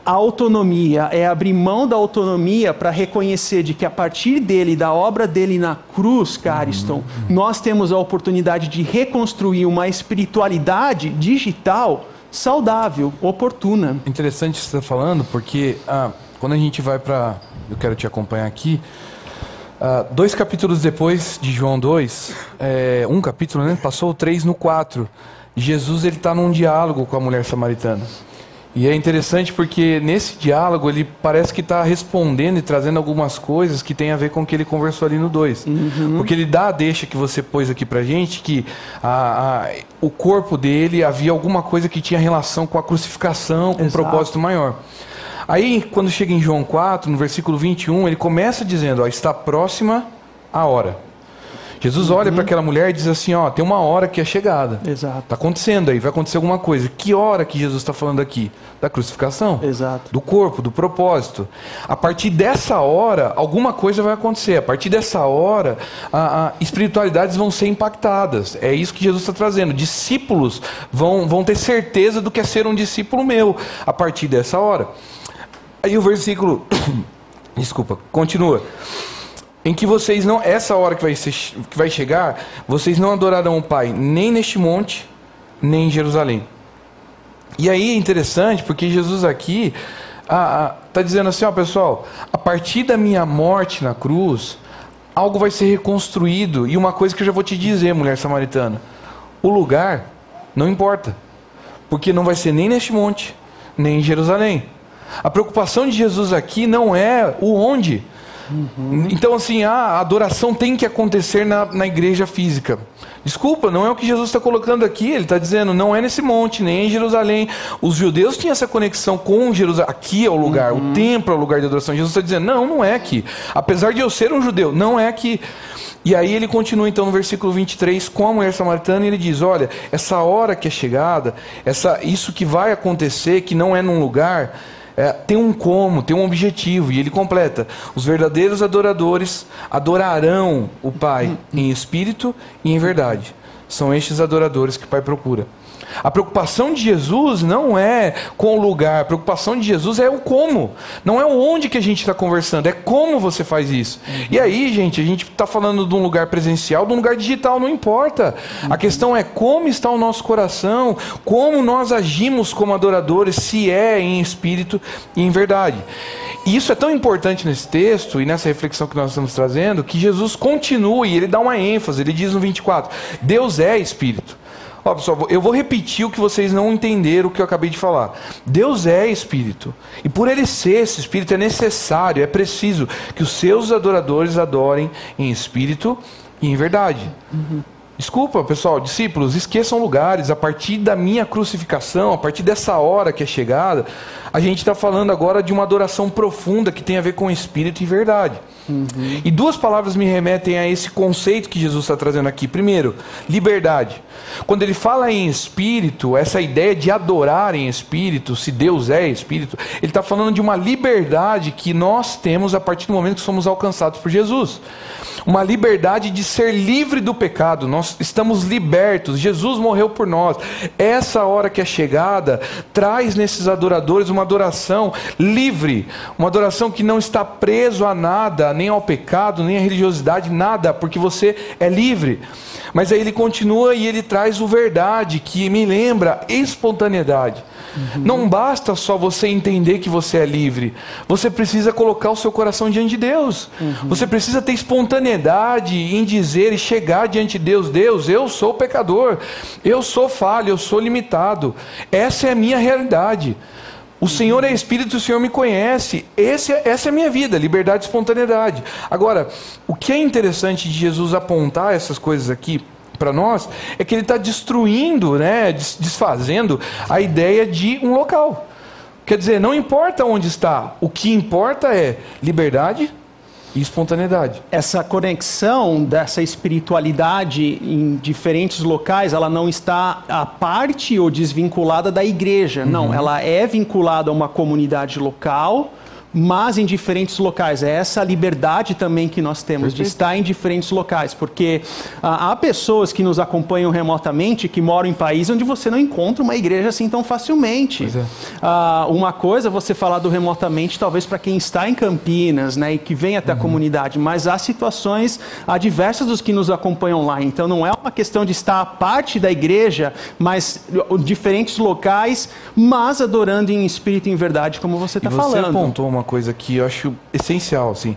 Speaker 2: a autonomia, é abrir mão da autonomia para reconhecer de que a partir dele, da obra dele na cruz, Cariston, uhum. nós temos a oportunidade de reconstruir uma espiritualidade digital saudável, oportuna.
Speaker 1: Interessante você estar falando, porque ah, quando a gente vai para. Eu quero te acompanhar aqui. Ah, dois capítulos depois de João 2, é, um capítulo, né? Passou o 3 no 4. Jesus ele está num diálogo com a mulher samaritana. E é interessante porque nesse diálogo ele parece que está respondendo e trazendo algumas coisas que tem a ver com o que ele conversou ali no 2. Uhum. Porque ele dá a deixa que você pôs aqui pra gente que a, a, o corpo dele havia alguma coisa que tinha relação com a crucificação, com Exato. um propósito maior. Aí, quando chega em João 4, no versículo 21, ele começa dizendo: ó, está próxima a hora. Jesus olha uhum. para aquela mulher e diz assim: ó, tem uma hora que é chegada.
Speaker 2: Exato.
Speaker 1: Está acontecendo aí, vai acontecer alguma coisa. Que hora que Jesus está falando aqui? Da crucificação.
Speaker 2: Exato.
Speaker 1: Do corpo, do propósito. A partir dessa hora, alguma coisa vai acontecer. A partir dessa hora, a, a espiritualidades vão ser impactadas. É isso que Jesus está trazendo. Discípulos vão, vão ter certeza do que é ser um discípulo meu a partir dessa hora. Aí o versículo. Desculpa, continua em que vocês não, essa hora que vai, ser, que vai chegar, vocês não adorarão o Pai nem neste monte, nem em Jerusalém. E aí é interessante, porque Jesus aqui está dizendo assim, ó pessoal, a partir da minha morte na cruz, algo vai ser reconstruído. E uma coisa que eu já vou te dizer, mulher samaritana, o lugar não importa, porque não vai ser nem neste monte, nem em Jerusalém. A preocupação de Jesus aqui não é o onde, Uhum. Então, assim, a adoração tem que acontecer na, na igreja física. Desculpa, não é o que Jesus está colocando aqui. Ele está dizendo, não é nesse monte, nem em Jerusalém. Os judeus tinham essa conexão com Jerusalém. Aqui é o lugar, uhum. o templo é o lugar de adoração. Jesus está dizendo, não, não é aqui. Apesar de eu ser um judeu, não é aqui. E aí ele continua então no versículo 23 com a mulher samaritana e ele diz: Olha, essa hora que é chegada, essa, isso que vai acontecer, que não é num lugar é, tem um como, tem um objetivo. E ele completa: os verdadeiros adoradores adorarão o Pai em espírito e em verdade. São estes adoradores que o Pai procura. A preocupação de Jesus não é com o lugar, a preocupação de Jesus é o como. Não é o onde que a gente está conversando, é como você faz isso. Uhum. E aí, gente, a gente está falando de um lugar presencial, de um lugar digital, não importa. Uhum. A questão é como está o nosso coração, como nós agimos como adoradores, se é em espírito e em verdade. E isso é tão importante nesse texto e nessa reflexão que nós estamos trazendo, que Jesus continua e ele dá uma ênfase, ele diz no 24: Deus é espírito. Ó, pessoal, eu vou repetir o que vocês não entenderam o que eu acabei de falar. Deus é espírito. E por ele ser esse espírito, é necessário, é preciso que os seus adoradores adorem em espírito e em verdade. Uhum. Desculpa, pessoal, discípulos, esqueçam lugares. A partir da minha crucificação, a partir dessa hora que é chegada, a gente está falando agora de uma adoração profunda que tem a ver com espírito e verdade. Uhum. E duas palavras me remetem a esse conceito que Jesus está trazendo aqui. Primeiro, liberdade. Quando ele fala em espírito, essa ideia de adorar em espírito, se Deus é espírito, ele está falando de uma liberdade que nós temos a partir do momento que somos alcançados por Jesus. Uma liberdade de ser livre do pecado. Nós estamos libertos. Jesus morreu por nós. Essa hora que é chegada traz nesses adoradores uma adoração livre, uma adoração que não está preso a nada, nem ao pecado, nem à religiosidade, nada, porque você é livre. Mas aí ele continua e ele traz o verdade, que me lembra espontaneidade. Uhum. Não basta só você entender que você é livre. Você precisa colocar o seu coração diante de Deus. Uhum. Você precisa ter espontaneidade em dizer e chegar diante de Deus: Deus, eu sou pecador, eu sou falho, eu sou limitado. Essa é a minha realidade. O Senhor é Espírito, o Senhor me conhece. Esse, é, essa é a minha vida, liberdade e espontaneidade. Agora, o que é interessante de Jesus apontar essas coisas aqui para nós é que ele está destruindo, né, desfazendo a ideia de um local. Quer dizer, não importa onde está, o que importa é liberdade, e espontaneidade.
Speaker 2: Essa conexão dessa espiritualidade em diferentes locais, ela não está à parte ou desvinculada da igreja. Uhum. Não, ela é vinculada a uma comunidade local mas em diferentes locais. É essa liberdade também que nós temos Perfeito. de estar em diferentes locais, porque ah, há pessoas que nos acompanham remotamente que moram em países onde você não encontra uma igreja assim tão facilmente. É. Ah, uma coisa é você falar do remotamente, talvez para quem está em Campinas, né, e que vem até uhum. a comunidade, mas há situações adversas dos que nos acompanham lá. Então não é uma questão de estar a parte da igreja, mas diferentes locais, mas adorando em espírito e em verdade, como você está falando. Você
Speaker 1: apontou uma coisa que eu acho essencial, assim.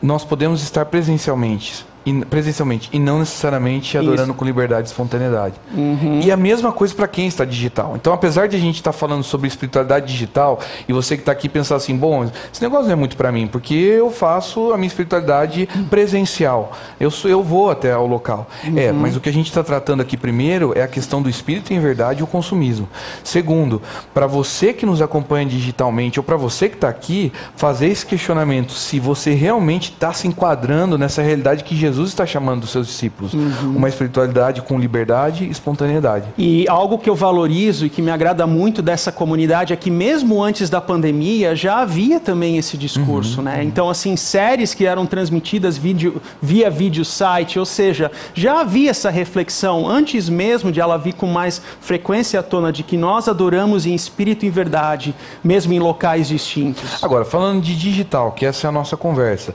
Speaker 1: Nós podemos estar presencialmente, presencialmente e não necessariamente adorando Isso. com liberdade e espontaneidade. Uhum. E a mesma coisa para quem está digital. Então, apesar de a gente estar tá falando sobre espiritualidade digital e você que está aqui pensar assim, bom, esse negócio não é muito para mim, porque eu faço a minha espiritualidade presencial. Eu sou, eu vou até ao local. Uhum. É, mas o que a gente está tratando aqui primeiro é a questão do espírito em verdade e o consumismo. Segundo, para você que nos acompanha digitalmente ou para você que está aqui, fazer esse questionamento se você realmente está se enquadrando nessa realidade que Jesus Jesus está chamando dos seus discípulos. Uhum. Uma espiritualidade com liberdade e espontaneidade.
Speaker 2: E algo que eu valorizo e que me agrada muito dessa comunidade é que mesmo antes da pandemia já havia também esse discurso, uhum. né? Então, assim, séries que eram transmitidas vídeo, via vídeo site, ou seja, já havia essa reflexão antes mesmo de ela vir com mais frequência à tona de que nós adoramos em espírito e verdade, mesmo em locais distintos.
Speaker 1: Agora, falando de digital, que essa é a nossa conversa,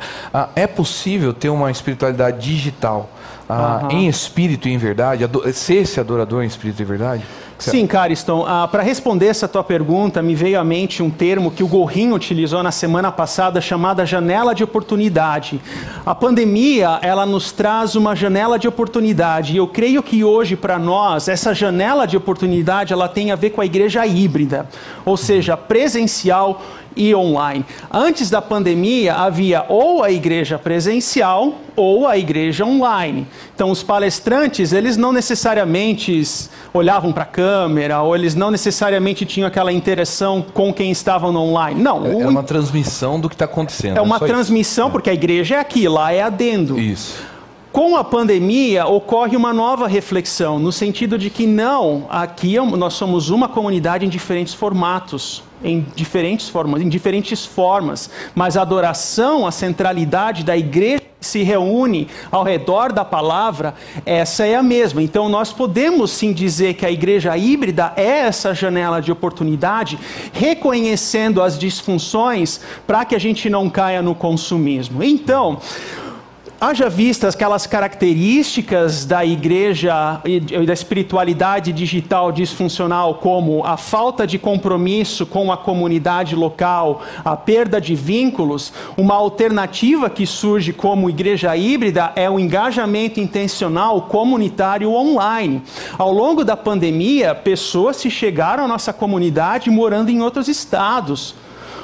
Speaker 1: é possível ter uma espiritualidade digital, ah, uhum. em espírito e em verdade, ser esse adorador em espírito e verdade?
Speaker 2: Sim, Cariston. Ah, Para responder essa tua pergunta, me veio à mente um termo que o Gorrinho utilizou na semana passada, chamada janela de oportunidade. A pandemia, ela nos traz uma janela de oportunidade. E eu creio que hoje, para nós, essa janela de oportunidade, ela tem a ver com a igreja híbrida. Ou seja, presencial e online. Antes da pandemia, havia ou a igreja presencial ou a igreja online. Então, os palestrantes, eles não necessariamente olhavam para a câmera, ou eles não necessariamente tinham aquela interação com quem estava no online. Não.
Speaker 1: É, é uma transmissão do que está acontecendo.
Speaker 2: É uma transmissão, isso. porque a igreja é aqui, lá é adendo.
Speaker 1: Isso.
Speaker 2: Com a pandemia, ocorre uma nova reflexão, no sentido de que não, aqui é nós somos uma comunidade em diferentes formatos em diferentes formas, em diferentes formas, mas a adoração, a centralidade da igreja que se reúne ao redor da palavra, essa é a mesma. Então nós podemos sim dizer que a igreja híbrida é essa janela de oportunidade, reconhecendo as disfunções para que a gente não caia no consumismo. Então, Haja vistas aquelas características da igreja e da espiritualidade digital disfuncional, como a falta de compromisso com a comunidade local, a perda de vínculos, uma alternativa que surge como igreja híbrida é o engajamento intencional comunitário online. Ao longo da pandemia, pessoas se chegaram à nossa comunidade morando em outros estados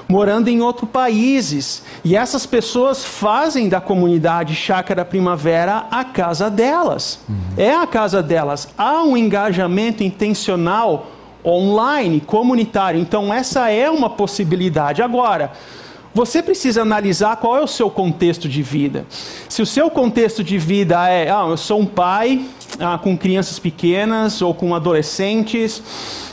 Speaker 2: morando em outros países. E essas pessoas fazem da comunidade Chácara Primavera a casa delas. Uhum. É a casa delas. Há um engajamento intencional online, comunitário. Então, essa é uma possibilidade. Agora, você precisa analisar qual é o seu contexto de vida. Se o seu contexto de vida é, ah, eu sou um pai ah, com crianças pequenas ou com adolescentes,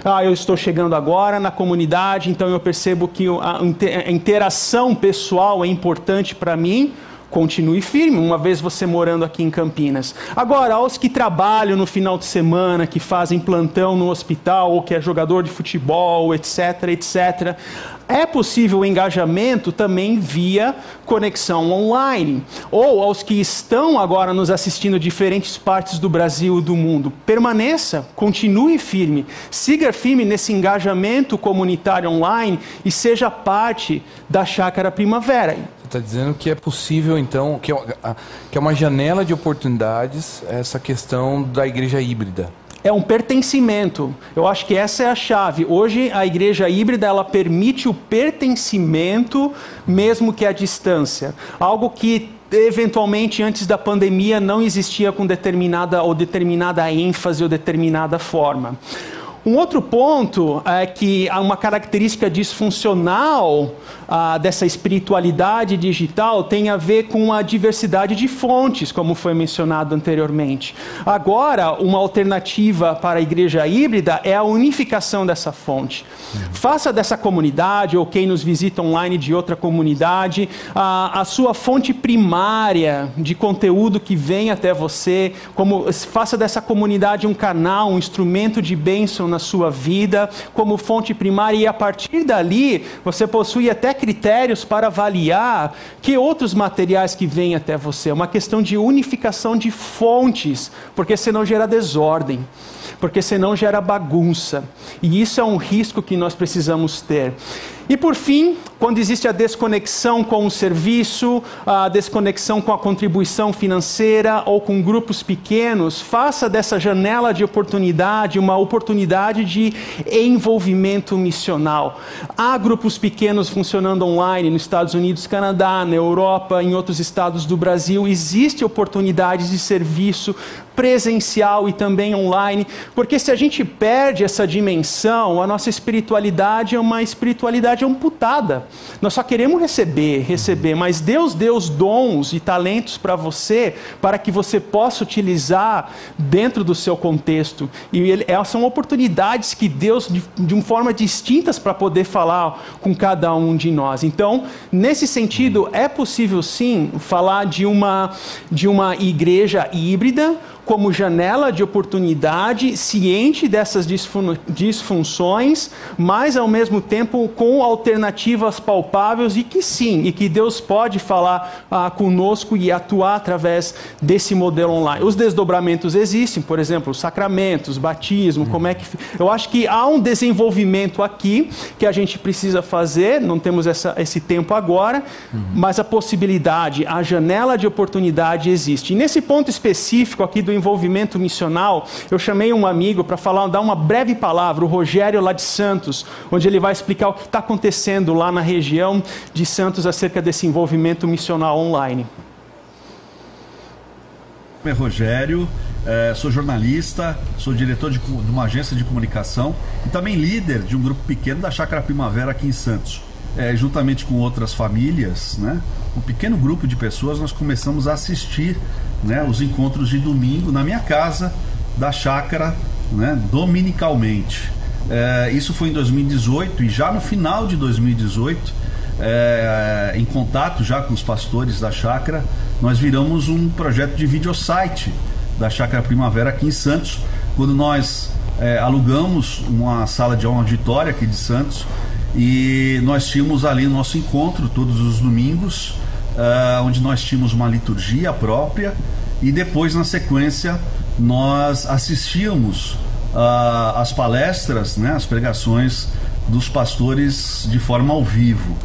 Speaker 2: ah, eu estou chegando agora na comunidade, então eu percebo que a interação pessoal é importante para mim continue firme, uma vez você morando aqui em Campinas. Agora, aos que trabalham no final de semana, que fazem plantão no hospital, ou que é jogador de futebol, etc, etc, é possível o engajamento também via conexão online. Ou aos que estão agora nos assistindo de diferentes partes do Brasil e do mundo, permaneça, continue firme, siga firme nesse engajamento comunitário online e seja parte da Chácara Primavera
Speaker 1: está dizendo que é possível, então, é, que é uma janela de oportunidades essa questão da igreja híbrida.
Speaker 2: É um pertencimento. Eu acho que essa é a chave. Hoje a igreja híbrida ela permite o pertencimento, mesmo que à distância. Algo que eventualmente antes da pandemia não existia com determinada ou determinada ênfase ou determinada forma. Um outro ponto é que há uma característica disfuncional ah, dessa espiritualidade digital tem a ver com a diversidade de fontes, como foi mencionado anteriormente. Agora, uma alternativa para a igreja híbrida é a unificação dessa fonte. Faça dessa comunidade, ou quem nos visita online de outra comunidade, a, a sua fonte primária de conteúdo que vem até você, como faça dessa comunidade um canal, um instrumento de bênção na sua vida, como fonte primária, e a partir dali você possui até critérios para avaliar que outros materiais que vêm até você. É uma questão de unificação de fontes, porque senão gera desordem porque senão gera bagunça. E isso é um risco que nós precisamos ter. E por fim, quando existe a desconexão com o serviço, a desconexão com a contribuição financeira ou com grupos pequenos, faça dessa janela de oportunidade uma oportunidade de envolvimento missional. Há grupos pequenos funcionando online nos Estados Unidos, Canadá, na Europa, em outros estados do Brasil. Existem oportunidades de serviço presencial e também online, porque se a gente perde essa dimensão, a nossa espiritualidade é uma espiritualidade amputada. Nós só queremos receber, receber, mas Deus deu os dons e talentos para você, para que você possa utilizar dentro do seu contexto. E ele, é, são oportunidades que Deus, de, de uma forma distintas, para poder falar com cada um de nós. Então, nesse sentido, é possível sim falar de uma, de uma igreja híbrida como janela de oportunidade, ciente dessas disfunções, mas ao mesmo tempo com alternativas palpáveis e que sim, e que Deus pode falar ah, conosco e atuar através desse modelo online. Os desdobramentos existem, por exemplo, os sacramentos, batismo, como é que. Eu acho que há um desenvolvimento aqui que a gente precisa fazer, não temos essa, esse tempo agora, uhum. mas a possibilidade, a janela de oportunidade existe. E nesse ponto específico aqui do envolvimento missional, eu chamei um amigo para falar, dar uma breve palavra, o Rogério lá de Santos, onde ele vai explicar o que está acontecendo lá na região de Santos acerca desse envolvimento missional online.
Speaker 4: Meu é Rogério, é, sou jornalista, sou diretor de, de uma agência de comunicação e também líder de um grupo pequeno da Chácara Primavera aqui em Santos. É, juntamente com outras famílias, né, um pequeno grupo de pessoas, nós começamos a assistir né, os encontros de domingo na minha casa da chácara, né, dominicalmente. É, isso foi em 2018 e já no final de 2018, é, em contato já com os pastores da chácara, nós viramos um projeto de videosite da Chácara Primavera aqui em Santos, quando nós é, alugamos uma sala de auditório aqui de Santos e nós tínhamos ali nosso encontro todos os domingos uh, onde nós tínhamos uma liturgia própria e depois, na sequência, nós assistíamos uh, as palestras, né, as pregações dos pastores de forma ao vivo.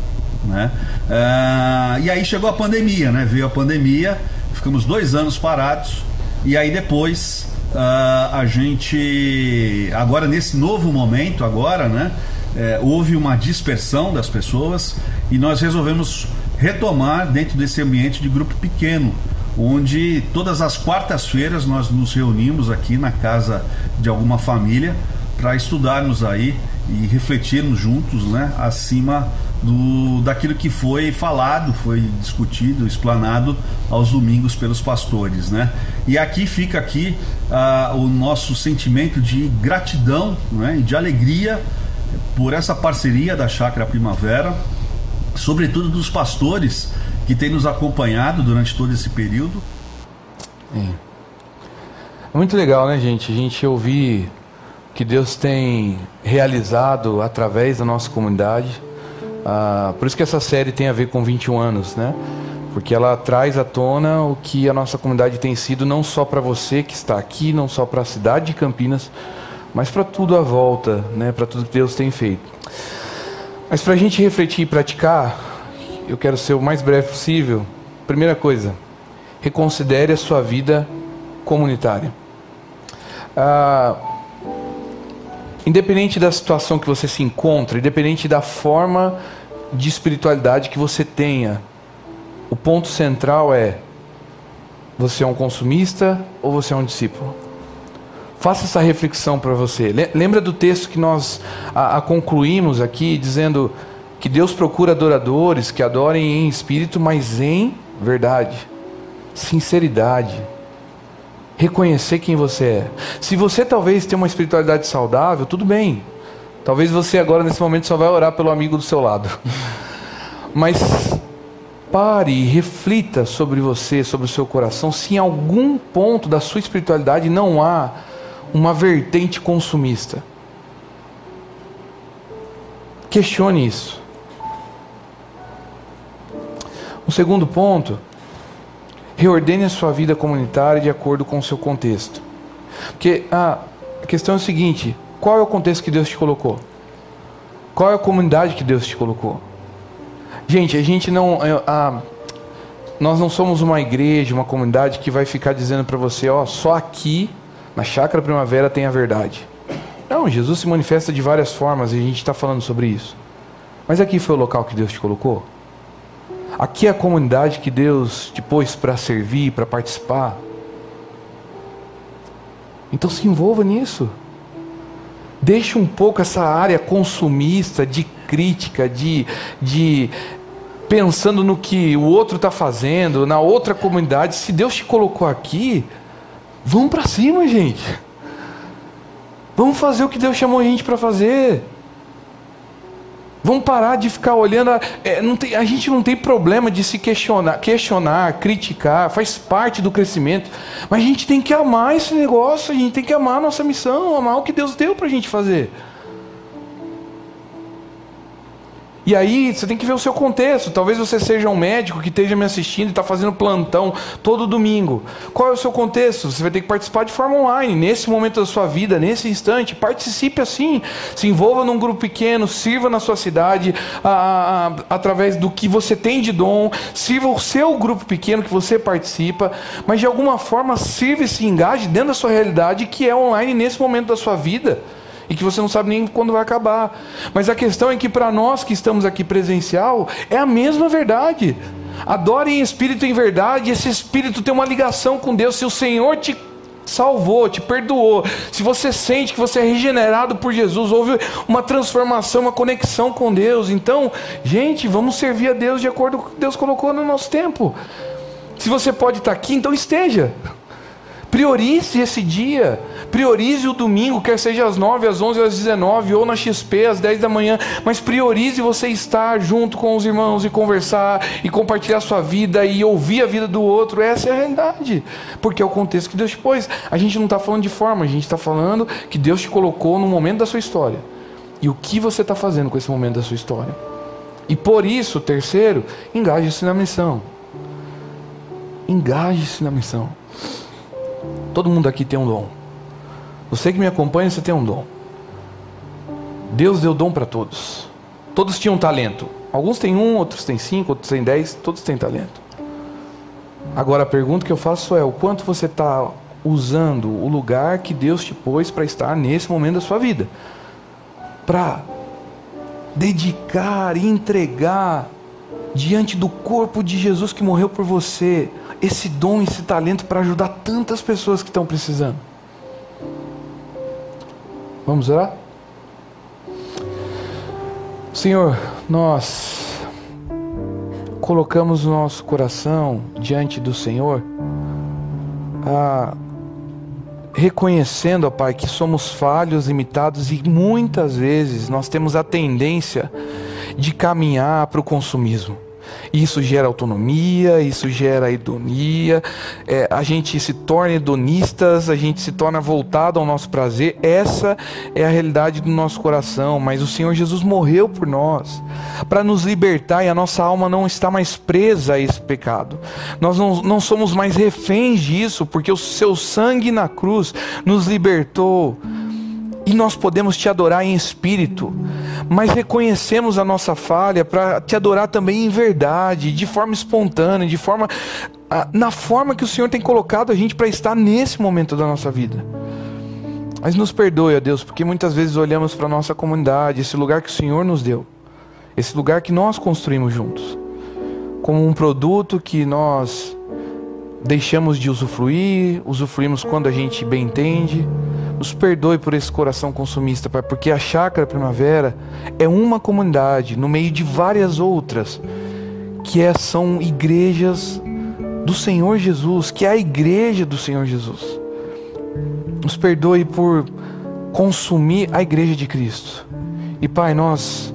Speaker 4: Né? Uh, e aí chegou a pandemia, né? veio a pandemia, ficamos dois anos parados e aí depois uh, a gente, agora nesse novo momento, agora, né? É, houve uma dispersão das pessoas e nós resolvemos retomar dentro desse ambiente de grupo pequeno, onde todas as quartas-feiras nós nos reunimos aqui na casa de alguma família para estudarmos aí e refletirmos juntos, né, acima do daquilo que foi falado, foi discutido, explanado aos domingos pelos pastores, né? E aqui fica aqui uh, o nosso sentimento de gratidão, né, e de alegria por essa parceria da Chácara Primavera sobretudo dos pastores que têm nos acompanhado durante todo esse período.
Speaker 1: É. é muito legal, né, gente? A gente ouvir que Deus tem realizado através da nossa comunidade. Ah, por isso que essa série tem a ver com 21 anos, né? Porque ela traz à tona o que a nossa comunidade tem sido, não só para você que está aqui, não só para a cidade de Campinas, mas para tudo à volta, né? Para tudo que Deus tem feito. Mas para a gente refletir e praticar, eu quero ser o mais breve possível. Primeira coisa, reconsidere a sua vida comunitária. Ah, independente da situação que você se encontra, independente da forma de espiritualidade que você tenha, o ponto central é: você é um consumista ou você é um discípulo? Faça essa reflexão para você. Lembra do texto que nós a, a concluímos aqui, dizendo que Deus procura adoradores que adorem em espírito, mas em verdade, sinceridade. Reconhecer quem você é. Se você talvez tenha uma espiritualidade saudável, tudo bem. Talvez você agora nesse momento só vai orar pelo amigo do seu lado. Mas pare e reflita sobre você, sobre o seu coração, se em algum ponto da sua espiritualidade não há uma vertente consumista. Questione isso. O segundo ponto, reordene a sua vida comunitária de acordo com o seu contexto. Porque a questão é o seguinte: qual é o contexto que Deus te colocou? Qual é a comunidade que Deus te colocou? Gente, a gente não. É, a, nós não somos uma igreja, uma comunidade que vai ficar dizendo para você, ó, só aqui na chácara primavera tem a verdade. Não, Jesus se manifesta de várias formas e a gente está falando sobre isso. Mas aqui foi o local que Deus te colocou? Aqui é a comunidade que Deus te pôs para servir, para participar. Então se envolva nisso. Deixe um pouco essa área consumista de crítica, de, de pensando no que o outro está fazendo, na outra comunidade. Se Deus te colocou aqui, vamos para cima, gente. Vamos fazer o que Deus chamou a gente para fazer. Vamos parar de ficar olhando. A, é, tem, a gente não tem problema de se questionar, questionar, criticar, faz parte do crescimento. Mas a gente tem que amar esse negócio, a gente tem que amar a nossa missão, amar o que Deus deu para a gente fazer. E aí você tem que ver o seu contexto. Talvez você seja um médico que esteja me assistindo e está fazendo plantão todo domingo. Qual é o seu contexto? Você vai ter que participar de forma online. Nesse momento da sua vida, nesse instante, participe assim. Se envolva num grupo pequeno, sirva na sua cidade, a, a, através do que você tem de dom. Sirva o seu grupo pequeno que você participa. Mas de alguma forma, sirva e se engaje dentro da sua realidade que é online nesse momento da sua vida e que você não sabe nem quando vai acabar. Mas a questão é que para nós que estamos aqui presencial, é a mesma verdade. Adore em espírito e em verdade, esse espírito tem uma ligação com Deus. Se o Senhor te salvou, te perdoou, se você sente que você é regenerado por Jesus, houve uma transformação, uma conexão com Deus, então, gente, vamos servir a Deus de acordo com o que Deus colocou no nosso tempo. Se você pode estar aqui, então esteja. Priorize esse dia. Priorize o domingo, quer seja às 9, às 11, às 19 ou na XP às 10 da manhã, mas priorize você estar junto com os irmãos e conversar e compartilhar sua vida e ouvir a vida do outro. Essa é a realidade, porque é o contexto que Deus te pôs. A gente não está falando de forma, a gente está falando que Deus te colocou no momento da sua história e o que você está fazendo com esse momento da sua história. E por isso, terceiro, engaje-se na missão. Engaje-se na missão. Todo mundo aqui tem um dom. Você que me acompanha, você tem um dom. Deus deu dom para todos. Todos tinham talento. Alguns têm um, outros têm cinco, outros têm dez, todos têm talento. Agora a pergunta que eu faço é: o quanto você está usando o lugar que Deus te pôs para estar nesse momento da sua vida? Para dedicar e entregar diante do corpo de Jesus que morreu por você esse dom, esse talento para ajudar tantas pessoas que estão precisando. Vamos orar? Senhor, nós colocamos nosso coração diante do Senhor, reconhecendo, ó Pai, que somos falhos, limitados e muitas vezes nós temos a tendência de caminhar para o consumismo. Isso gera autonomia, isso gera hedonia, é, a gente se torna hedonistas, a gente se torna voltado ao nosso prazer. Essa é a realidade do nosso coração, mas o Senhor Jesus morreu por nós, para nos libertar e a nossa alma não está mais presa a esse pecado. Nós não, não somos mais reféns disso, porque o seu sangue na cruz nos libertou e nós podemos te adorar em espírito, mas reconhecemos a nossa falha para te adorar também em verdade, de forma espontânea, de forma na forma que o Senhor tem colocado a gente para estar nesse momento da nossa vida. Mas nos perdoe, ó Deus, porque muitas vezes olhamos para a nossa comunidade, esse lugar que o Senhor nos deu, esse lugar que nós construímos juntos, como um produto que nós deixamos de usufruir, usufruímos quando a gente bem entende, Nos perdoe por esse coração consumista, Pai, porque a Chácara Primavera é uma comunidade no meio de várias outras que é, são igrejas do Senhor Jesus, que é a igreja do Senhor Jesus. Nos perdoe por consumir a igreja de Cristo. E Pai, nós,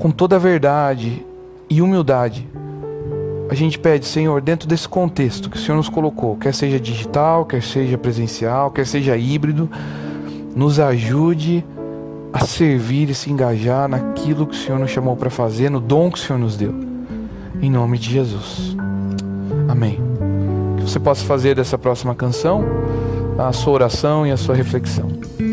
Speaker 1: com toda a verdade e humildade, a gente pede, Senhor, dentro desse contexto que o Senhor nos colocou, quer seja digital, quer seja presencial, quer seja híbrido, nos ajude a servir e se engajar naquilo que o Senhor nos chamou para fazer, no dom que o Senhor nos deu. Em nome de Jesus. Amém. Que você possa fazer dessa próxima canção a sua oração e a sua reflexão.